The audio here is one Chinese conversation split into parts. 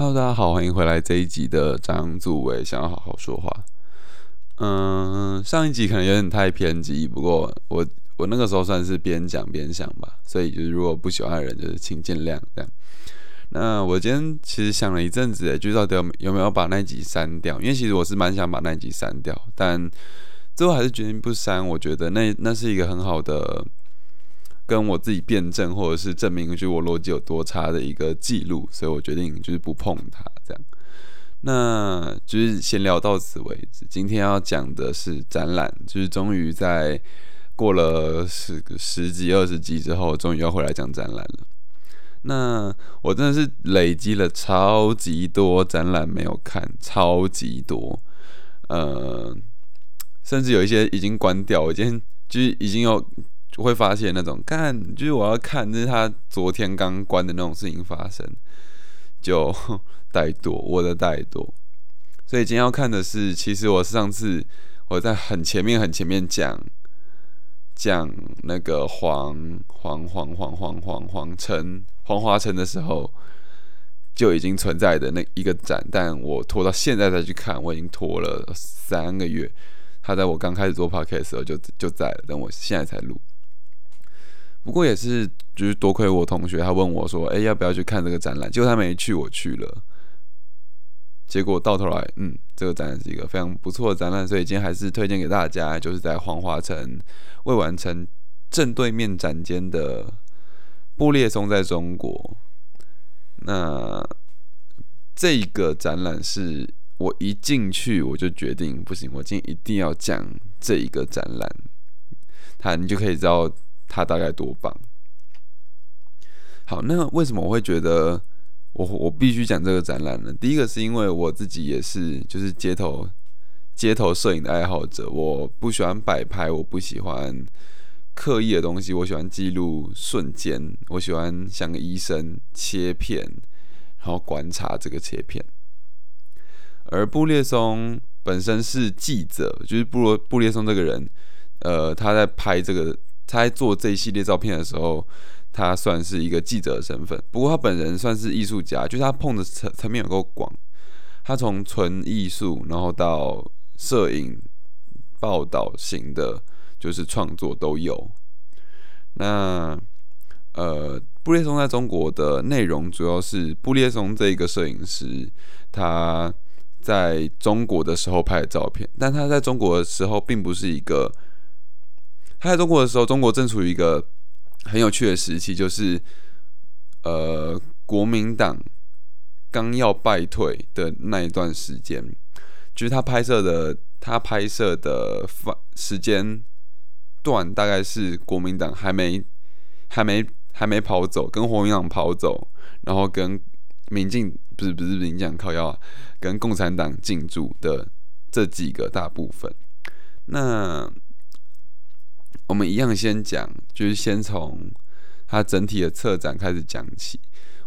Hello，大家好，欢迎回来这一集的张祖伟想要好好说话。嗯，上一集可能有点太偏激，不过我我那个时候算是边讲边想吧，所以就是如果不喜欢的人，就是请见谅这样。那我今天其实想了一阵子，就到底有有没有把那集删掉？因为其实我是蛮想把那集删掉，但最后还是决定不删。我觉得那那是一个很好的。跟我自己辩证，或者是证明，就我逻辑有多差的一个记录，所以我决定就是不碰它，这样。那就是先聊到此为止。今天要讲的是展览，就是终于在过了十十几、二十集之后，终于要回来讲展览了。那我真的是累积了超级多展览没有看，超级多，呃，甚至有一些已经关掉，我今天就是已经有。就会发现那种看，就是我要看，就是他昨天刚关的那种事情发生，就怠惰，我的怠惰。所以今天要看的是，其实我上次我在很前面很前面讲讲那个黄黄黄黄黄黄黄城黄华城的时候，就已经存在的那一个展，但我拖到现在再去看，我已经拖了三个月。他在我刚开始做 podcast 的时候就就在了，等我现在才录。不过也是，就是多亏我同学，他问我说：“哎，要不要去看这个展览？”结果他没去，我去了。结果到头来，嗯，这个展览是一个非常不错的展览，所以今天还是推荐给大家，就是在黄华城未完成正对面展间的布列松在中国。那这个展览是我一进去我就决定不行，我今天一定要讲这一个展览，他你就可以知道。它大概多棒？好，那为什么我会觉得我我必须讲这个展览呢？第一个是因为我自己也是就是街头街头摄影的爱好者，我不喜欢摆拍，我不喜欢刻意的东西，我喜欢记录瞬间，我喜欢像个医生切片，然后观察这个切片。而布列松本身是记者，就是布罗布列松这个人，呃，他在拍这个。他在做这一系列照片的时候，他算是一个记者的身份。不过他本人算是艺术家，就是他碰的层层面有够广。他从纯艺术，然后到摄影、报道型的，就是创作都有。那呃，布列松在中国的内容主要是布列松这个摄影师他在中国的时候拍的照片，但他在中国的时候并不是一个。他在中国的时候，中国正处于一个很有趣的时期，就是呃，国民党刚要败退的那一段时间，就是他拍摄的，他拍摄的发时间段大概是国民党还没还没还没跑走，跟国民党跑走，然后跟民进不是不是民进党靠要跟共产党进驻的这几个大部分，那。我们一样先讲，就是先从它整体的策展开始讲起。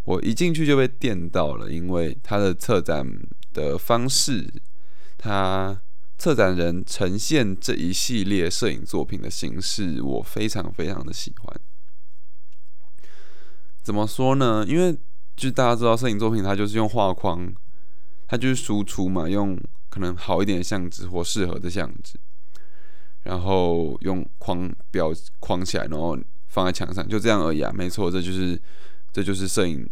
我一进去就被电到了，因为它的策展的方式，它策展人呈现这一系列摄影作品的形式，我非常非常的喜欢。怎么说呢？因为就大家知道，摄影作品它就是用画框，它就是输出嘛，用可能好一点的相纸或适合的相纸。然后用框标框起来，然后放在墙上，就这样而已啊。没错，这就是这就是摄影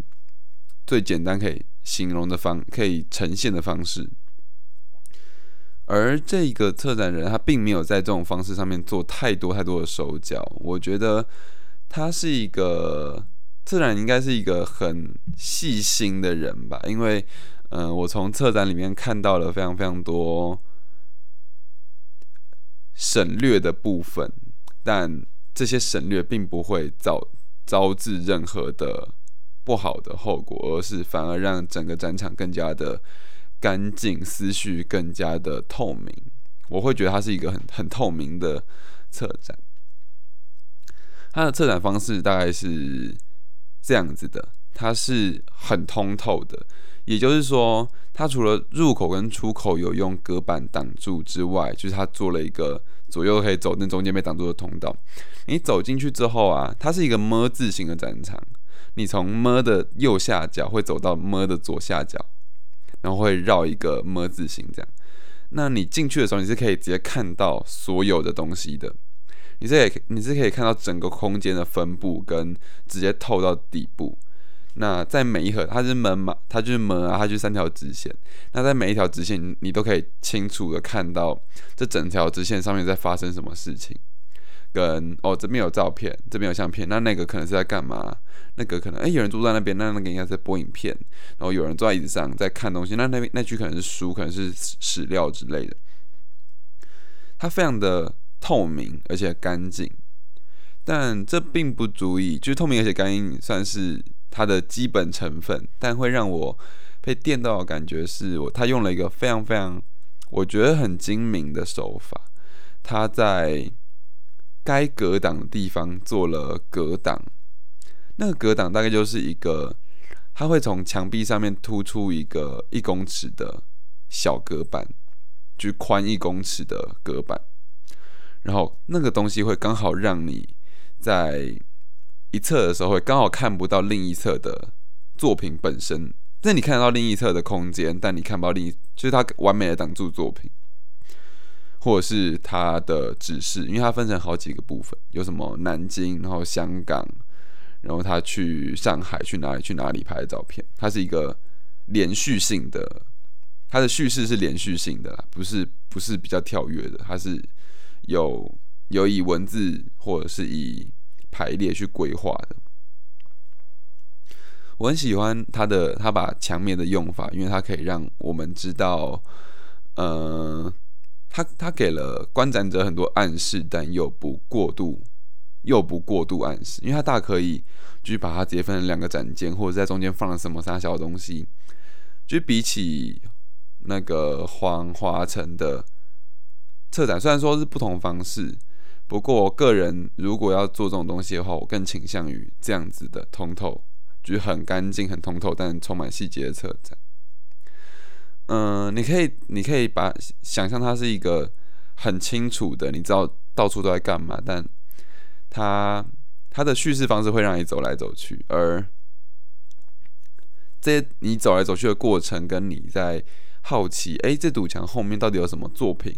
最简单可以形容的方，可以呈现的方式。而这个策展人他并没有在这种方式上面做太多太多的手脚。我觉得他是一个策展，应该是一个很细心的人吧。因为，嗯，我从策展里面看到了非常非常多。省略的部分，但这些省略并不会造招致任何的不好的后果，而是反而让整个展场更加的干净，思绪更加的透明。我会觉得它是一个很很透明的策展。它的策展方式大概是这样子的，它是很通透的。也就是说，它除了入口跟出口有用隔板挡住之外，就是它做了一个左右可以走，那中间被挡住的通道。你走进去之后啊，它是一个么字形的展场。你从么的右下角会走到么的左下角，然后会绕一个么字形这样。那你进去的时候，你是可以直接看到所有的东西的，你是可你是可以看到整个空间的分布跟直接透到底部。那在每一盒，它是门嘛，它就是门啊，它就三条直线。那在每一条直线，你都可以清楚的看到这整条直线上面在发生什么事情。跟哦，这边有照片，这边有相片，那那个可能是在干嘛？那个可能哎，有人坐在那边，那那个应该在播影片。然后有人坐在椅子上在看东西，那那边那句可能是书，可能是史料之类的。它非常的透明而且干净，但这并不足以，就是透明而且干净算是。它的基本成分，但会让我被电到的感觉是我他用了一个非常非常我觉得很精明的手法，他在该隔挡的地方做了隔挡，那个隔挡大概就是一个，它会从墙壁上面突出一个一公尺的小隔板，就宽一公尺的隔板，然后那个东西会刚好让你在。一侧的时候会刚好看不到另一侧的作品本身，那你看得到另一侧的空间，但你看不到另一，就是它完美的挡住作品，或者是它的指示，因为它分成好几个部分，有什么南京，然后香港，然后他去上海去哪里去哪里拍的照片，它是一个连续性的，它的叙事是连续性的啦，不是不是比较跳跃的，它是有有以文字或者是以。排列去规划的，我很喜欢他的他把墙面的用法，因为它可以让我们知道，呃，他他给了观展者很多暗示，但又不过度，又不过度暗示，因为他大可以就是把它直接分成两个展间，或者在中间放了什么三小东西，就比起那个黄华城的策展，虽然说是不同方式。不过，我个人如果要做这种东西的话，我更倾向于这样子的通透，就是很干净、很通透，但充满细节的车展。嗯，你可以，你可以把想象它是一个很清楚的，你知道到处都在干嘛，但它它的叙事方式会让你走来走去，而这些你走来走去的过程，跟你在好奇，哎，这堵墙后面到底有什么作品？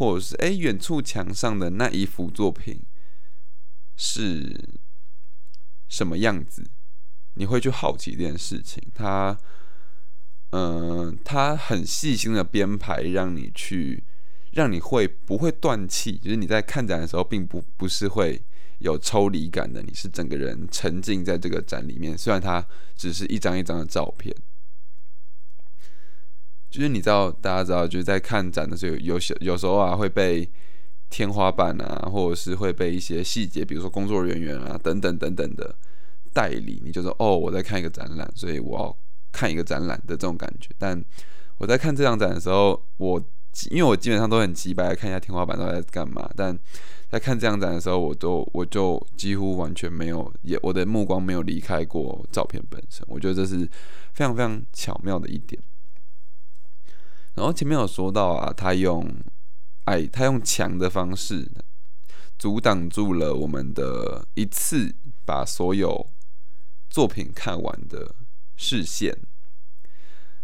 或者是哎，远处墙上的那一幅作品是什么样子？你会去好奇这件事情。他，嗯，他很细心的编排，让你去，让你会不会断气？就是你在看展的时候，并不不是会有抽离感的，你是整个人沉浸在这个展里面。虽然它只是一张一张的照片。就是你知道，大家知道，就是在看展的时候，有有有时候啊会被天花板啊，或者是会被一些细节，比如说工作人员啊等等等等的代理，你就说哦，我在看一个展览，所以我要看一个展览的这种感觉。但我在看这张展的时候，我因为我基本上都很急白的看一下天花板都在干嘛，但在看这张展的时候，我都我就几乎完全没有也我的目光没有离开过照片本身。我觉得这是非常非常巧妙的一点。然后前面有说到啊，他用哎，他用墙的方式阻挡住了我们的一次把所有作品看完的视线。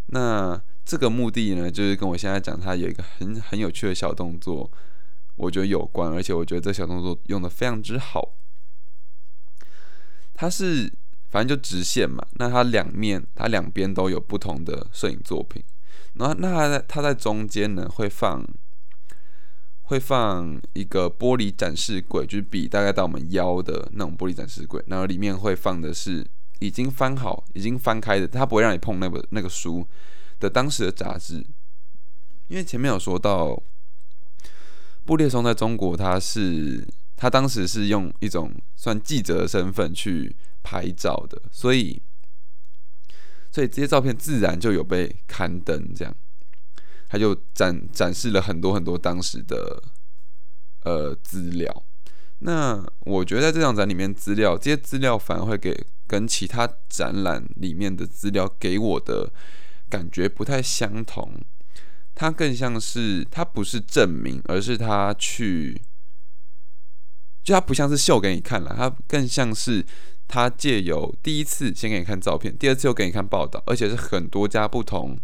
那这个目的呢，就是跟我现在讲他有一个很很有趣的小动作，我觉得有关，而且我觉得这小动作用的非常之好。它是反正就直线嘛，那它两面它两边都有不同的摄影作品。然后，那它在它在中间呢，会放会放一个玻璃展示柜，就是比大概到我们腰的那种玻璃展示柜。然后里面会放的是已经翻好、已经翻开的，它不会让你碰那个那个书的当时的杂志。因为前面有说到，布列松在中国，他是他当时是用一种算记者的身份去拍照的，所以。所以这些照片自然就有被刊登，这样，他就展展示了很多很多当时的呃资料。那我觉得在这场展里面，资料这些资料反而会给跟其他展览里面的资料给我的感觉不太相同。它更像是它不是证明，而是他去，就它不像是秀给你看了，它更像是。他借由第一次先给你看照片，第二次又给你看报道，而且是很多家不同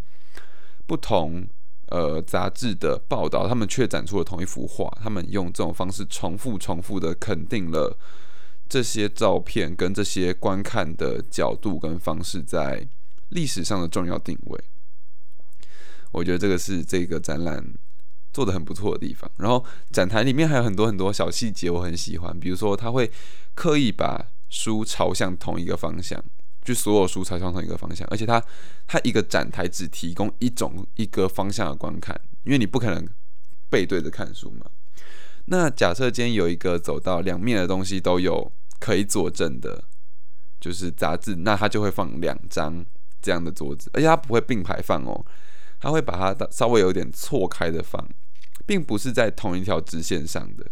不同呃杂志的报道，他们却展出了同一幅画，他们用这种方式重复、重复的肯定了这些照片跟这些观看的角度跟方式在历史上的重要定位。我觉得这个是这个展览做的很不错的地方。然后展台里面还有很多很多小细节，我很喜欢，比如说他会刻意把书朝向同一个方向。就所有书朝向同一个方向，而且它它一个展台只提供一种一个方向的观看，因为你不可能背对着看书嘛。那假设今天有一个走到两面的东西都有可以佐证的，就是杂志，那它就会放两张这样的桌子，而且它不会并排放哦，它会把它稍微有点错开的放，并不是在同一条直线上的，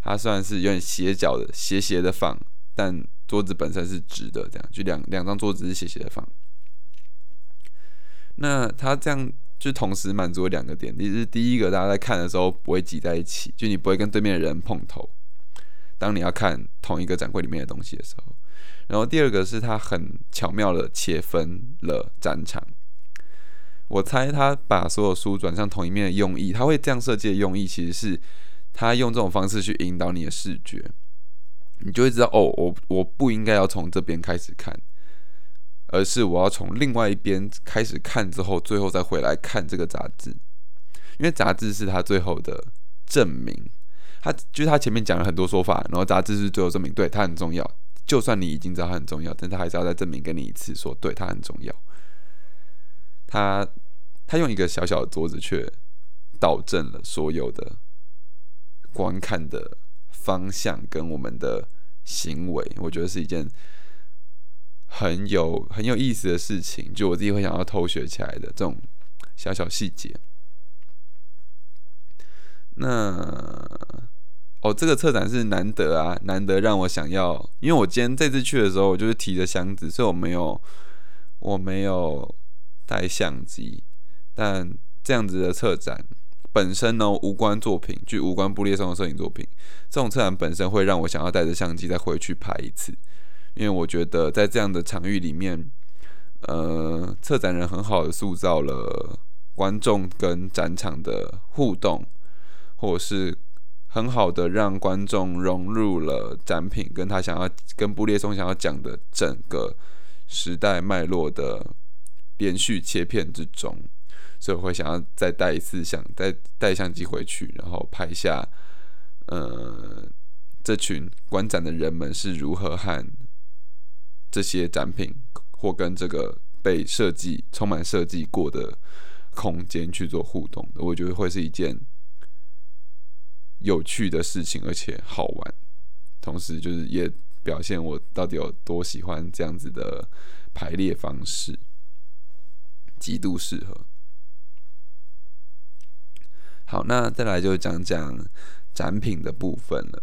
它算是有点斜角的斜斜的放，但。桌子本身是直的，这样就两两张桌子是斜斜的放。那它这样就同时满足了两个点，第是第一个，大家在看的时候不会挤在一起，就你不会跟对面的人碰头。当你要看同一个展柜里面的东西的时候，然后第二个是它很巧妙的切分了展场。我猜他把所有书转向同一面的用意，他会这样设计的用意，其实是他用这种方式去引导你的视觉。你就会知道哦，我我不应该要从这边开始看，而是我要从另外一边开始看，之后最后再回来看这个杂志，因为杂志是他最后的证明。他就是他前面讲了很多说法，然后杂志是最后证明，对他很重要。就算你已经知道他很重要，但他还是要再证明给你一次，说对他很重要。他他用一个小小的桌子，却导正了所有的观看的。方向跟我们的行为，我觉得是一件很有很有意思的事情。就我自己会想要偷学起来的这种小小细节。那哦，这个策展是难得啊，难得让我想要，因为我今天这次去的时候，我就是提着箱子，所以我没有我没有带相机，但这样子的策展。本身呢无关作品，就无关布列松的摄影作品。这种策展本身会让我想要带着相机再回去拍一次，因为我觉得在这样的场域里面，呃，策展人很好的塑造了观众跟展场的互动，或者是很好的让观众融入了展品跟他想要跟布列松想要讲的整个时代脉络的连续切片之中。所以我会想要再带一次相，再带相机回去，然后拍下，呃，这群观展的人们是如何和这些展品或跟这个被设计、充满设计过的空间去做互动的。我觉得会是一件有趣的事情，而且好玩，同时就是也表现我到底有多喜欢这样子的排列方式，极度适合。好，那再来就讲讲展品的部分了。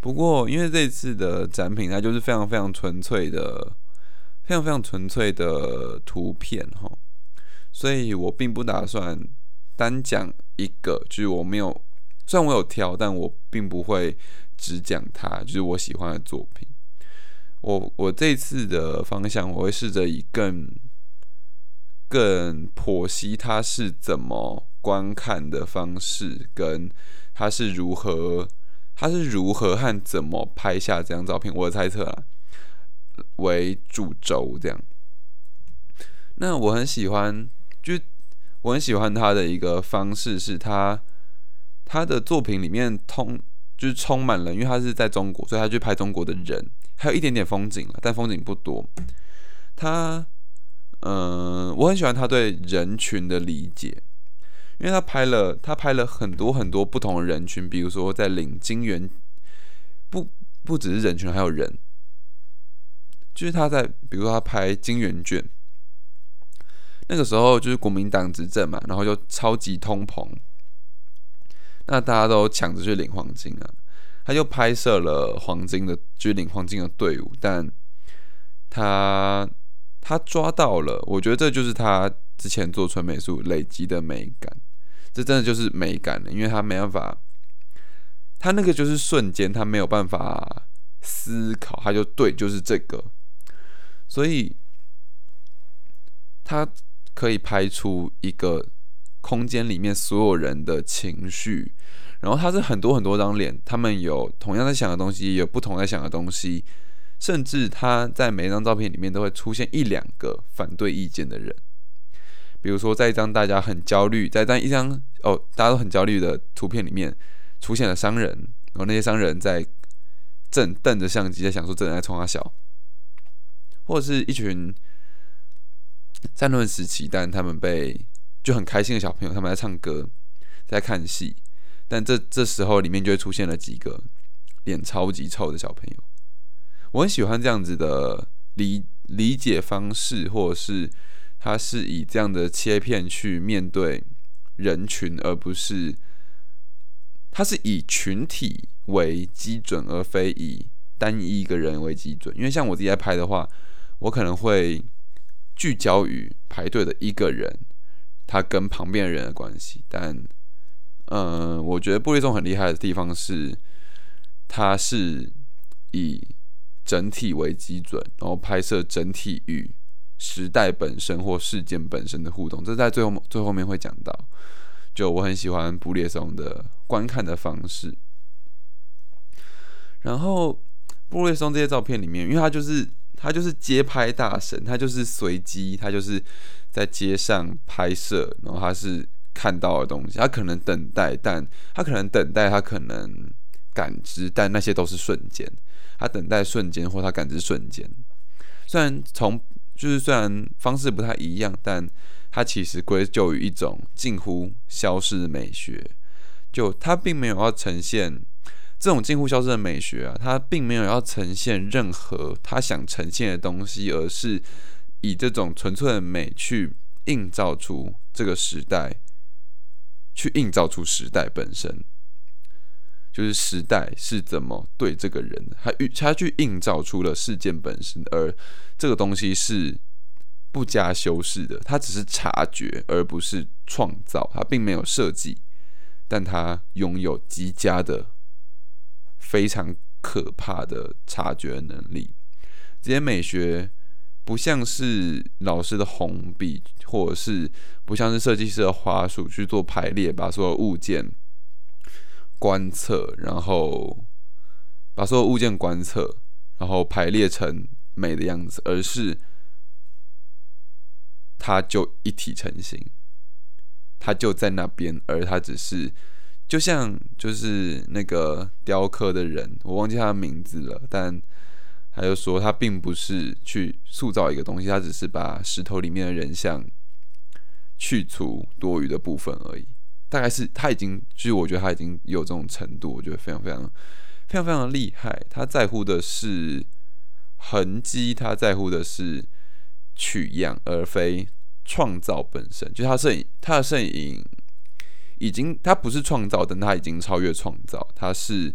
不过，因为这次的展品它就是非常非常纯粹的、非常非常纯粹的图片哈，所以我并不打算单讲一个，就是我没有，虽然我有挑，但我并不会只讲它，就是我喜欢的作品。我我这次的方向，我会试着以更更剖析它是怎么。观看的方式跟他是如何，他是如何和怎么拍下这张照片，我的猜测啊，为主轴这样。那我很喜欢，就我很喜欢他的一个方式，是他他的作品里面通就是充满了，因为他是在中国，所以他去拍中国的人，还有一点点风景了，但风景不多。他，嗯，我很喜欢他对人群的理解。因为他拍了，他拍了很多很多不同的人群，比如说在领金元，不不只是人群，还有人。就是他在，比如说他拍金元券，那个时候就是国民党执政嘛，然后就超级通膨，那大家都抢着去领黄金啊，他就拍摄了黄金的，就是领黄金的队伍，但他他抓到了，我觉得这就是他之前做纯美术累积的美感。这真的就是美感了，因为他没办法，他那个就是瞬间，他没有办法思考，他就对，就是这个，所以他可以拍出一个空间里面所有人的情绪，然后它是很多很多张脸，他们有同样在想的东西，也有不同在想的东西，甚至他在每一张照片里面都会出现一两个反对意见的人。比如说，在一张大家很焦虑，在在一张哦大家都很焦虑的图片里面，出现了商人，然后那些商人在正瞪着相机，在想说这人在冲他笑，或者是一群战乱时期，但他们被就很开心的小朋友，他们在唱歌，在看戏，但这这时候里面就会出现了几个脸超级臭的小朋友。我很喜欢这样子的理理解方式，或者是。他是以这样的切片去面对人群，而不是他是以群体为基准，而非以单一一个人为基准。因为像我自己在拍的话，我可能会聚焦于排队的一个人，他跟旁边人的关系。但，嗯，我觉得布列松很厉害的地方是，他是以整体为基准，然后拍摄整体与。时代本身或事件本身的互动，这在最后最后面会讲到。就我很喜欢布列松的观看的方式。然后布列松这些照片里面，因为他就是他就是街拍大神，他就是随机，他就是在街上拍摄，然后他是看到的东西，他可能等待，但他可能等待，他可能感知，但那些都是瞬间。他等待瞬间，或他感知瞬间。虽然从就是虽然方式不太一样，但它其实归咎于一种近乎消失的美学。就它并没有要呈现这种近乎消失的美学啊，它并没有要呈现任何它想呈现的东西，而是以这种纯粹的美去映照出这个时代，去映照出时代本身。就是时代是怎么对这个人，他他去映照出了事件本身，而这个东西是不加修饰的，它只是察觉，而不是创造，它并没有设计，但它拥有极佳的、非常可怕的察觉能力。这些美学不像是老师的红笔，或者是不像是设计师的花束去做排列，把所有物件。观测，然后把所有物件观测，然后排列成美的样子，而是它就一体成型，它就在那边，而它只是就像就是那个雕刻的人，我忘记他的名字了，但他就说他并不是去塑造一个东西，他只是把石头里面的人像去除多余的部分而已。大概是他已经，就是我觉得他已经有这种程度，我觉得非常非常非常非常的厉害。他在乎的是痕迹，他在乎的是取样，而非创造本身。就他摄影，他的摄影已经，他不是创造，但他已经超越创造。他是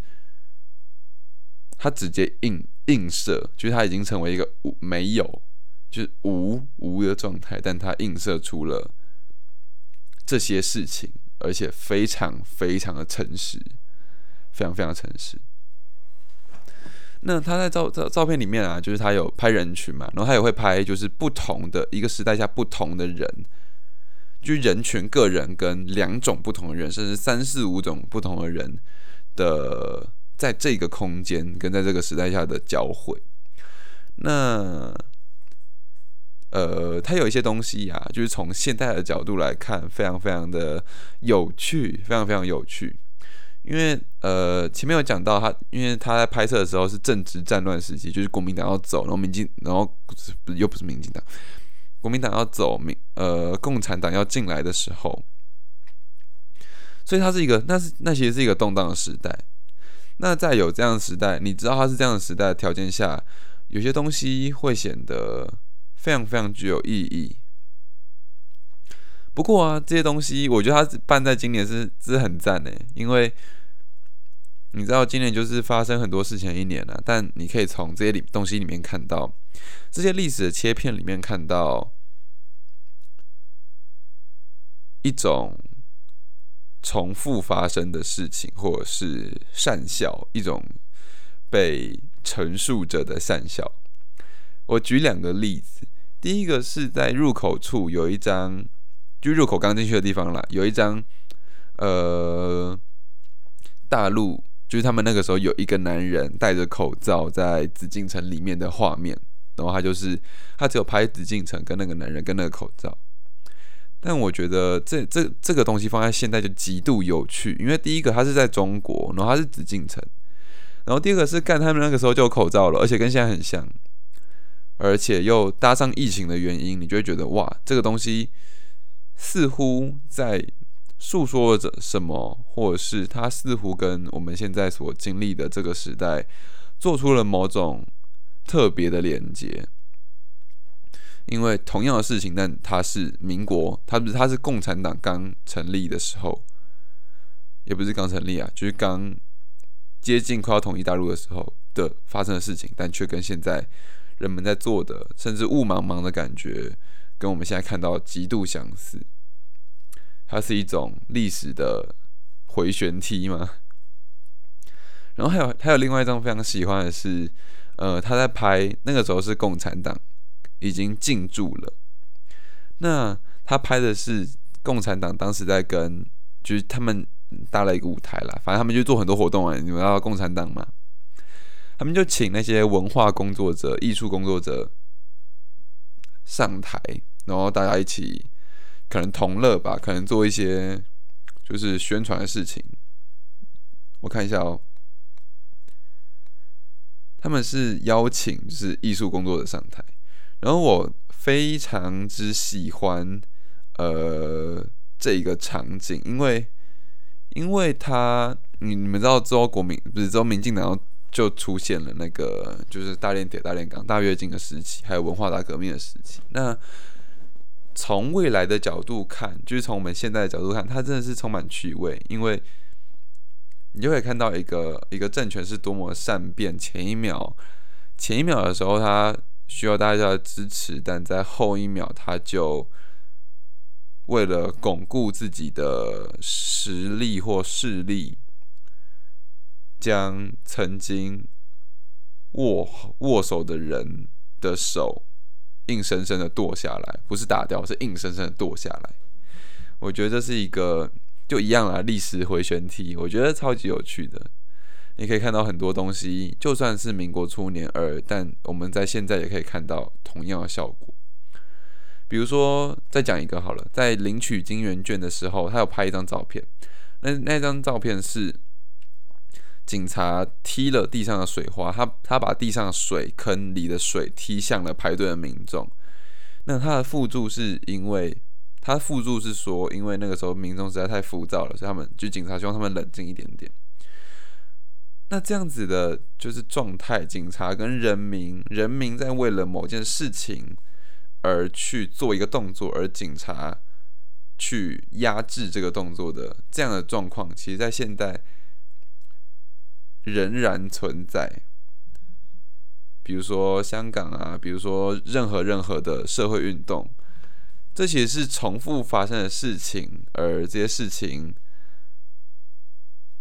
他直接映映射，就是他已经成为一个无没有，就是无无的状态，但他映射出了这些事情。而且非常非常的诚实，非常非常诚实。那他在照照照片里面啊，就是他有拍人群嘛，然后他也会拍就是不同的一个时代下不同的人，就人群、个人跟两种不同的人，甚至三四五种不同的人的在这个空间跟在这个时代下的交汇。那。呃，它有一些东西呀，就是从现代的角度来看，非常非常的有趣，非常非常有趣。因为呃，前面有讲到他，因为他在拍摄的时候是正值战乱时期，就是国民党要走，然后民进，然后不又不是民进党，国民党要走，民呃共产党要进来的时候，所以它是一个，那是那其实是一个动荡的时代。那在有这样的时代，你知道它是这样的时代条件下，有些东西会显得。非常非常具有意义。不过啊，这些东西我觉得它办在今年是是很赞的，因为你知道今年就是发生很多事情一年了，但你可以从这些里东西里面看到，这些历史的切片里面看到一种重复发生的事情，或者是善笑，一种被陈述着的善笑。我举两个例子。第一个是在入口处有一张就入口刚进去的地方啦，有一张呃大陆就是他们那个时候有一个男人戴着口罩在紫禁城里面的画面，然后他就是他只有拍紫禁城跟那个男人跟那个口罩。但我觉得这这这个东西放在现在就极度有趣，因为第一个它是在中国，然后它是紫禁城，然后第二个是干他们那个时候就有口罩了，而且跟现在很像，而且又搭上疫情的原因，你就会觉得哇，这个东西似乎在诉说着什么，或者是它似乎跟我们现在所经历的这个时代做出了某种特别的连接。因为同样的事情，但它是民国，它不是它是共产党刚成立的时候，也不是刚成立啊，就是刚接近快要统一大陆的时候的发生的事情，但却跟现在人们在做的，甚至雾茫茫的感觉，跟我们现在看到极度相似。它是一种历史的回旋梯吗？然后还有还有另外一张非常喜欢的是，呃，他在拍那个时候是共产党。已经进驻了。那他拍的是共产党当时在跟，就是他们搭了一个舞台啦，反正他们就做很多活动啊。你们知道共产党嘛？他们就请那些文化工作者、艺术工作者上台，然后大家一起可能同乐吧，可能做一些就是宣传的事情。我看一下哦，他们是邀请就是艺术工作者上台。然后我非常之喜欢，呃，这一个场景，因为，因为他，你你们知道，之后国民不是之后民进党就出现了那个，就是大炼铁、大炼钢、大跃进的时期，还有文化大革命的时期。那从未来的角度看，就是从我们现在的角度看，它真的是充满趣味，因为你就会看到一个一个政权是多么善变，前一秒，前一秒的时候，他。需要大家的支持，但在后一秒，他就为了巩固自己的实力或势力，将曾经握握手的人的手硬生生的剁下来，不是打掉，是硬生生的剁下来。我觉得这是一个就一样啦，历史回旋体，我觉得超级有趣的。你可以看到很多东西，就算是民国初年二，但我们在现在也可以看到同样的效果。比如说，再讲一个好了，在领取金圆券的时候，他有拍一张照片。那那张照片是警察踢了地上的水花，他他把地上水坑里的水踢向了排队的民众。那他的附注是因为他附注是说，因为那个时候民众实在太浮躁了，所以他们就警察希望他们冷静一点点。那这样子的就是状态，警察跟人民，人民在为了某件事情而去做一个动作，而警察去压制这个动作的这样的状况，其实在现代仍然存在。比如说香港啊，比如说任何任何的社会运动，这其实是重复发生的事情，而这些事情。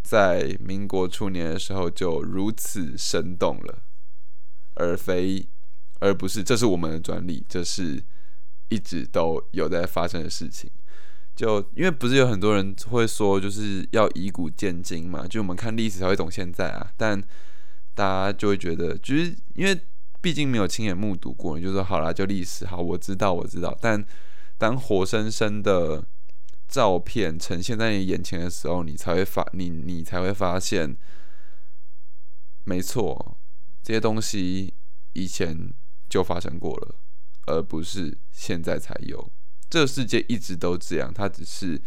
在民国初年的时候就如此生动了，而非而不是这是我们的专利，这是一直都有在发生的事情。就因为不是有很多人会说，就是要以古鉴今嘛，就我们看历史才会懂现在啊。但大家就会觉得，就是因为毕竟没有亲眼目睹过，你就说好啦，就历史好，我知道，我知道。但当活生生的。照片呈现在你眼前的时候，你才会发你你才会发现，没错，这些东西以前就发生过了，而不是现在才有。这个世界一直都这样，它只是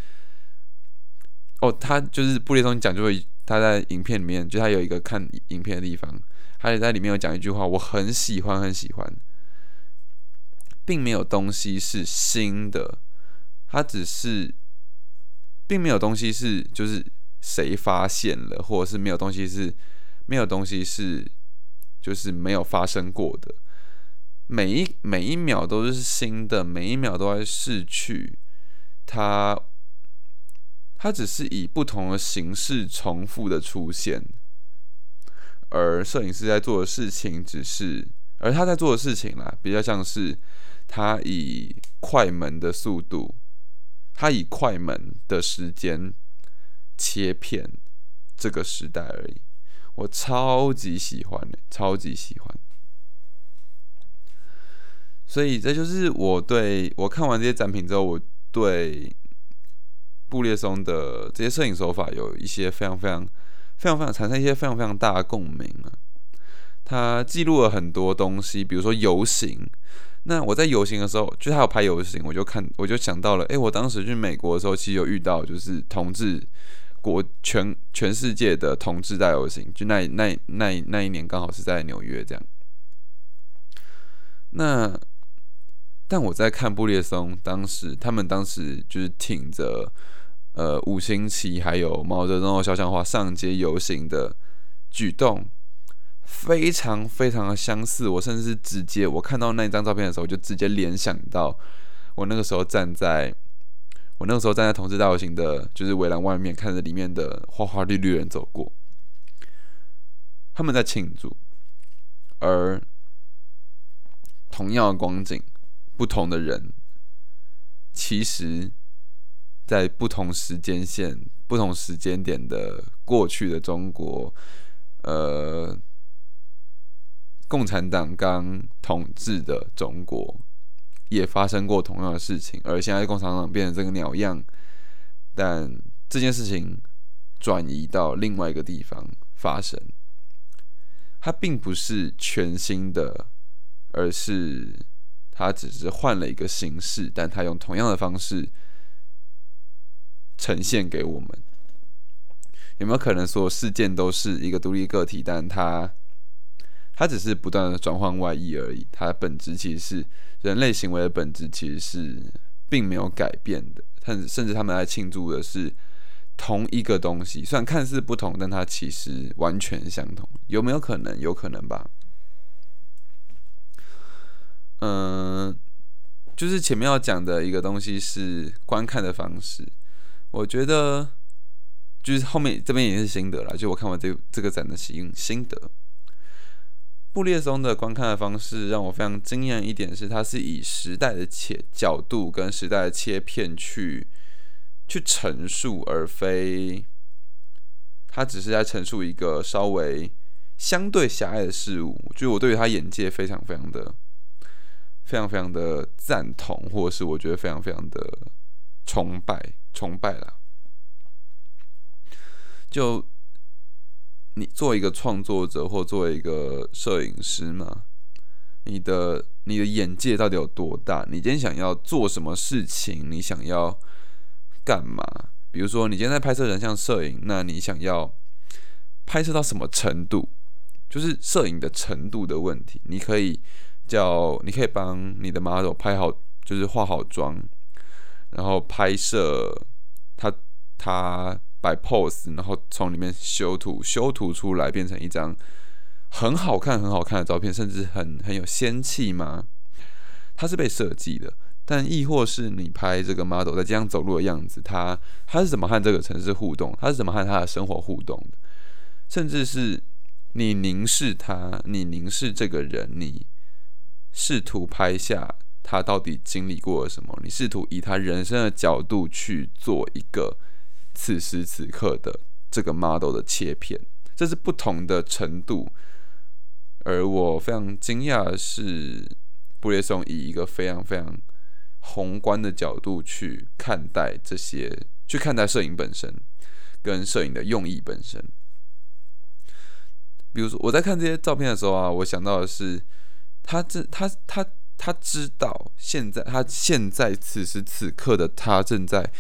哦，他就是布列松讲，就会他在影片里面，就他有一个看影片的地方，他也在里面有讲一句话，我很喜欢很喜欢，并没有东西是新的，它只是。并没有东西是就是谁发现了，或者是没有东西是没有东西是就是没有发生过的。每一每一秒都是新的，每一秒都在逝去。它它只是以不同的形式重复的出现，而摄影师在做的事情只是，而他在做的事情啦，比较像是他以快门的速度。他以快门的时间切片这个时代而已，我超级喜欢的，超级喜欢。所以这就是我对我看完这些展品之后，我对布列松的这些摄影手法有一些非常非常非常非常产生一些非常非常大的共鸣啊。他记录了很多东西，比如说游行。那我在游行的时候，就他有拍游行，我就看，我就想到了，哎，我当时去美国的时候，其实有遇到，就是同志国全全世界的同志在游行，就那那那那一年刚好是在纽约这样。那但我在看布列松当时，他们当时就是挺着呃五星旗，还有毛泽东的肖像画上街游行的举动。非常非常的相似，我甚至是直接我看到那一张照片的时候，就直接联想到我那个时候站在我那个时候站在同志大游行的，就是围栏外面，看着里面的花花绿绿人走过，他们在庆祝，而同样的光景，不同的人，其实，在不同时间线、不同时间点的过去的中国，呃。共产党刚统治的中国也发生过同样的事情，而现在共产党变成这个鸟样，但这件事情转移到另外一个地方发生，它并不是全新的，而是它只是换了一个形式，但它用同样的方式呈现给我们。有没有可能说事件都是一个独立个体，但它？它只是不断的转换外衣而已，它的本质其实是人类行为的本质，其实是并没有改变的。但甚至他们来庆祝的是同一个东西，虽然看似不同，但它其实完全相同。有没有可能？有可能吧。嗯，就是前面要讲的一个东西是观看的方式，我觉得就是后面这边也是心得了，就我看完这这个展的心心得。布列松的观看的方式让我非常惊艳一点是，他是以时代的切角度跟时代的切片去去陈述，而非他只是在陈述一个稍微相对狭隘的事物。就我对于他眼界非常非常的非常非常的赞同，或者是我觉得非常非常的崇拜崇拜啦。就。你作为一个创作者或作为一个摄影师嘛，你的你的眼界到底有多大？你今天想要做什么事情？你想要干嘛？比如说，你今天在拍摄人像摄影，那你想要拍摄到什么程度？就是摄影的程度的问题。你可以叫，你可以帮你的 model 拍好，就是化好妆，然后拍摄他他。摆 pose，然后从里面修图，修图出来变成一张很好看、很好看的照片，甚至很很有仙气吗？它是被设计的，但亦或是你拍这个 model 在街上走路的样子，他他是怎么和这个城市互动？他是怎么和他的生活互动的？甚至是你凝视他，你凝视这个人，你试图拍下他到底经历过了什么？你试图以他人生的角度去做一个。此时此刻的这个 model 的切片，这是不同的程度。而我非常惊讶的是，布列松以一个非常非常宏观的角度去看待这些，去看待摄影本身跟摄影的用意本身。比如说，我在看这些照片的时候啊，我想到的是，他这他他他知道现在他现在此时此刻的他正在。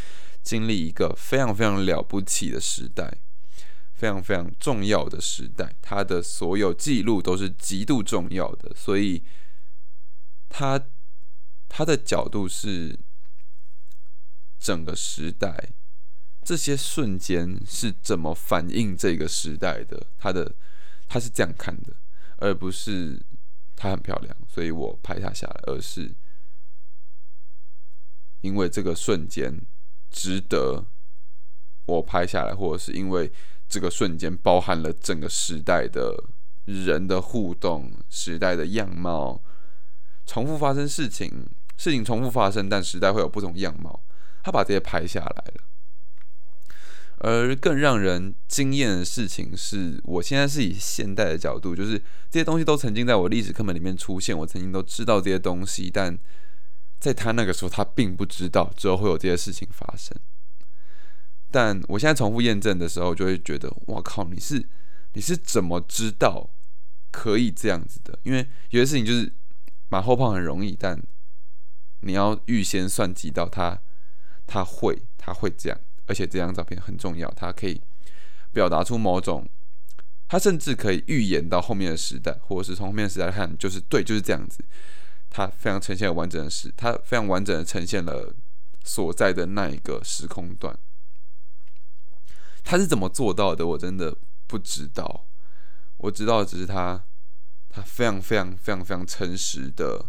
经历一个非常非常了不起的时代，非常非常重要的时代，他的所有记录都是极度重要的，所以他他的角度是整个时代这些瞬间是怎么反映这个时代的，他的他是这样看的，而不是他很漂亮，所以我拍他下来，而是因为这个瞬间。值得我拍下来，或者是因为这个瞬间包含了整个时代的人的互动、时代的样貌，重复发生事情，事情重复发生，但时代会有不同样貌。他把这些拍下来了。而更让人惊艳的事情是，我现在是以现代的角度，就是这些东西都曾经在我历史课本里面出现，我曾经都知道这些东西，但在他那个时候，他并不知道之后会有这些事情发生。但我现在重复验证的时候，就会觉得，我靠，你是你是怎么知道可以这样子的？因为有些事情就是马后炮很容易，但你要预先算计到他，他会他会这样。而且这张照片很重要，它可以表达出某种，它甚至可以预言到后面的时代，或者是从后面的时代看，就是对，就是这样子。它非常呈现完整的时，它非常完整的呈现了所在的那一个时空段。他是怎么做到的？我真的不知道。我知道只是他，他非常非常非常非常诚实的，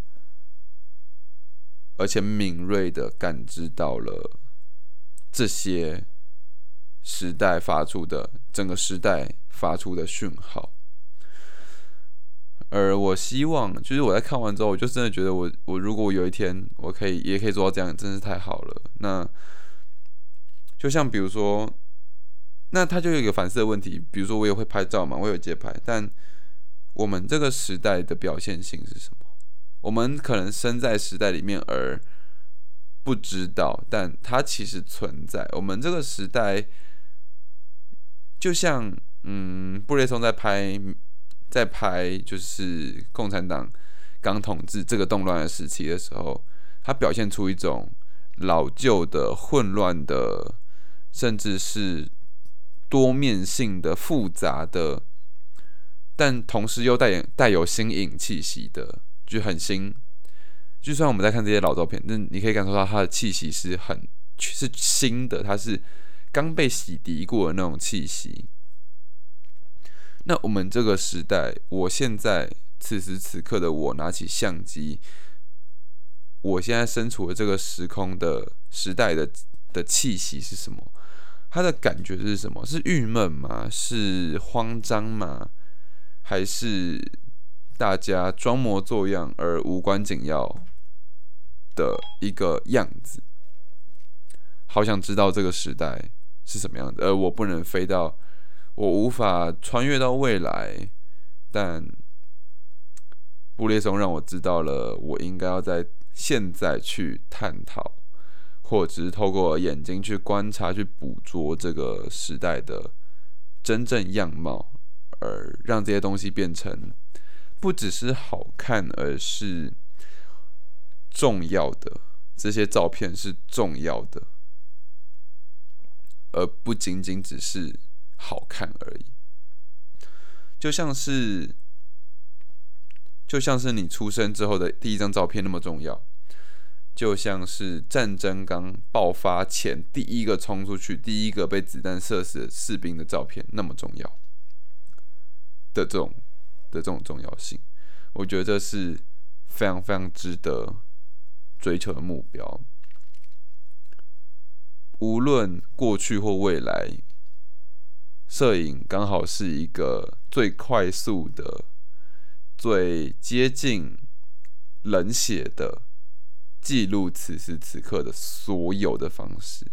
而且敏锐的感知到了。这些时代发出的整个时代发出的讯号，而我希望，就是我在看完之后，我就真的觉得，我我如果有一天我可以也可以做到这样，真是太好了。那就像比如说，那他就有一个反思的问题，比如说我也会拍照嘛，我有街拍，但我们这个时代的表现性是什么？我们可能生在时代里面而。不知道，但它其实存在。我们这个时代，就像嗯，布列松在拍，在拍就是共产党刚统治这个动乱的时期的时候，他表现出一种老旧的、混乱的，甚至是多面性的、复杂的，但同时又带带有新颖气息的，就很新。就算我们在看这些老照片，那你可以感受到它的气息是很是新的，它是刚被洗涤过的那种气息。那我们这个时代，我现在此时此刻的我拿起相机，我现在身处的这个时空的时代的的气息是什么？它的感觉是什么？是郁闷吗？是慌张吗？还是大家装模作样而无关紧要？的一个样子，好想知道这个时代是什么样子。而我不能飞到，我无法穿越到未来，但布列松让我知道了，我应该要在现在去探讨，或者是透过眼睛去观察、去捕捉这个时代的真正样貌，而让这些东西变成不只是好看，而是。重要的这些照片是重要的，而不仅仅只是好看而已。就像是，就像是你出生之后的第一张照片那么重要，就像是战争刚爆发前第一个冲出去、第一个被子弹射死的士兵的照片那么重要的这种的这种重要性，我觉得这是非常非常值得。追求的目标，无论过去或未来，摄影刚好是一个最快速的、最接近冷血的记录此时此刻的所有的方式。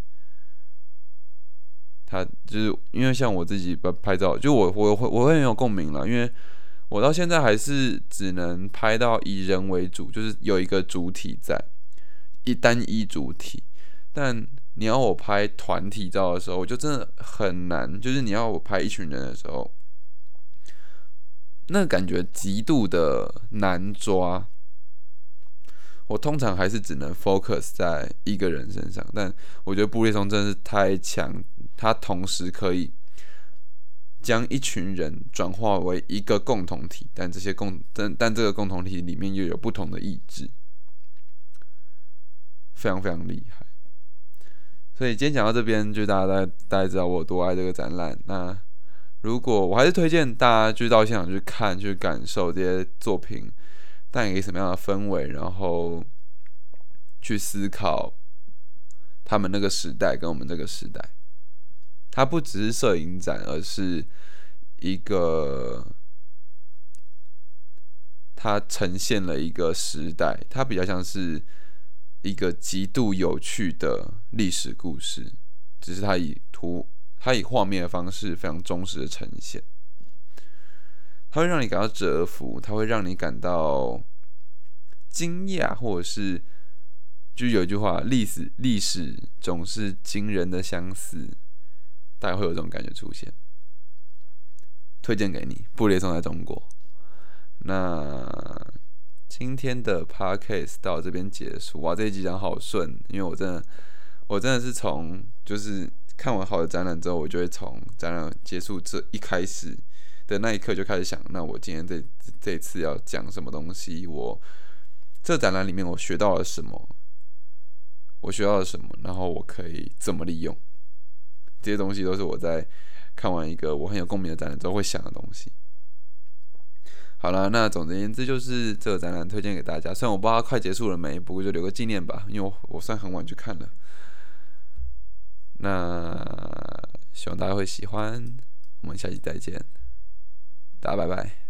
他就是因为像我自己拍拍照，就我我会我会很有共鸣了，因为我到现在还是只能拍到以人为主，就是有一个主体在。一单一主体，但你要我拍团体照的时候，我就真的很难。就是你要我拍一群人的时候，那感觉极度的难抓。我通常还是只能 focus 在一个人身上，但我觉得布列松真的是太强，他同时可以将一群人转化为一个共同体，但这些共但但这个共同体里面又有不同的意志。非常非常厉害，所以今天讲到这边，就大家大大家知道我多爱这个展览。那如果我还是推荐大家去到现场去看、去感受这些作品带给什么样的氛围，然后去思考他们那个时代跟我们这个时代。它不只是摄影展，而是一个它呈现了一个时代，它比较像是。一个极度有趣的历史故事，只是它以图、它以画面的方式非常忠实的呈现。它会让你感到折服，它会让你感到惊讶，或者是就有一句话：历史历史总是惊人的相似，大概会有这种感觉出现。推荐给你，《布列松在中国》。那今天的 podcast 到这边结束。哇，这一集讲好顺，因为我真的，我真的是从就是看完好的展览之后，我就会从展览结束这一开始。的那一刻就开始想，那我今天这这次要讲什么东西？我这展览里面我学到了什么？我学到了什么？然后我可以怎么利用？这些东西都是我在看完一个我很有共鸣的展览之后会想的东西。好了，那总而言之就是这个展览推荐给大家。虽然我不知道快结束了没，不过就留个纪念吧，因为我我算很晚去看了。那希望大家会喜欢，我们下期再见。大家拜拜。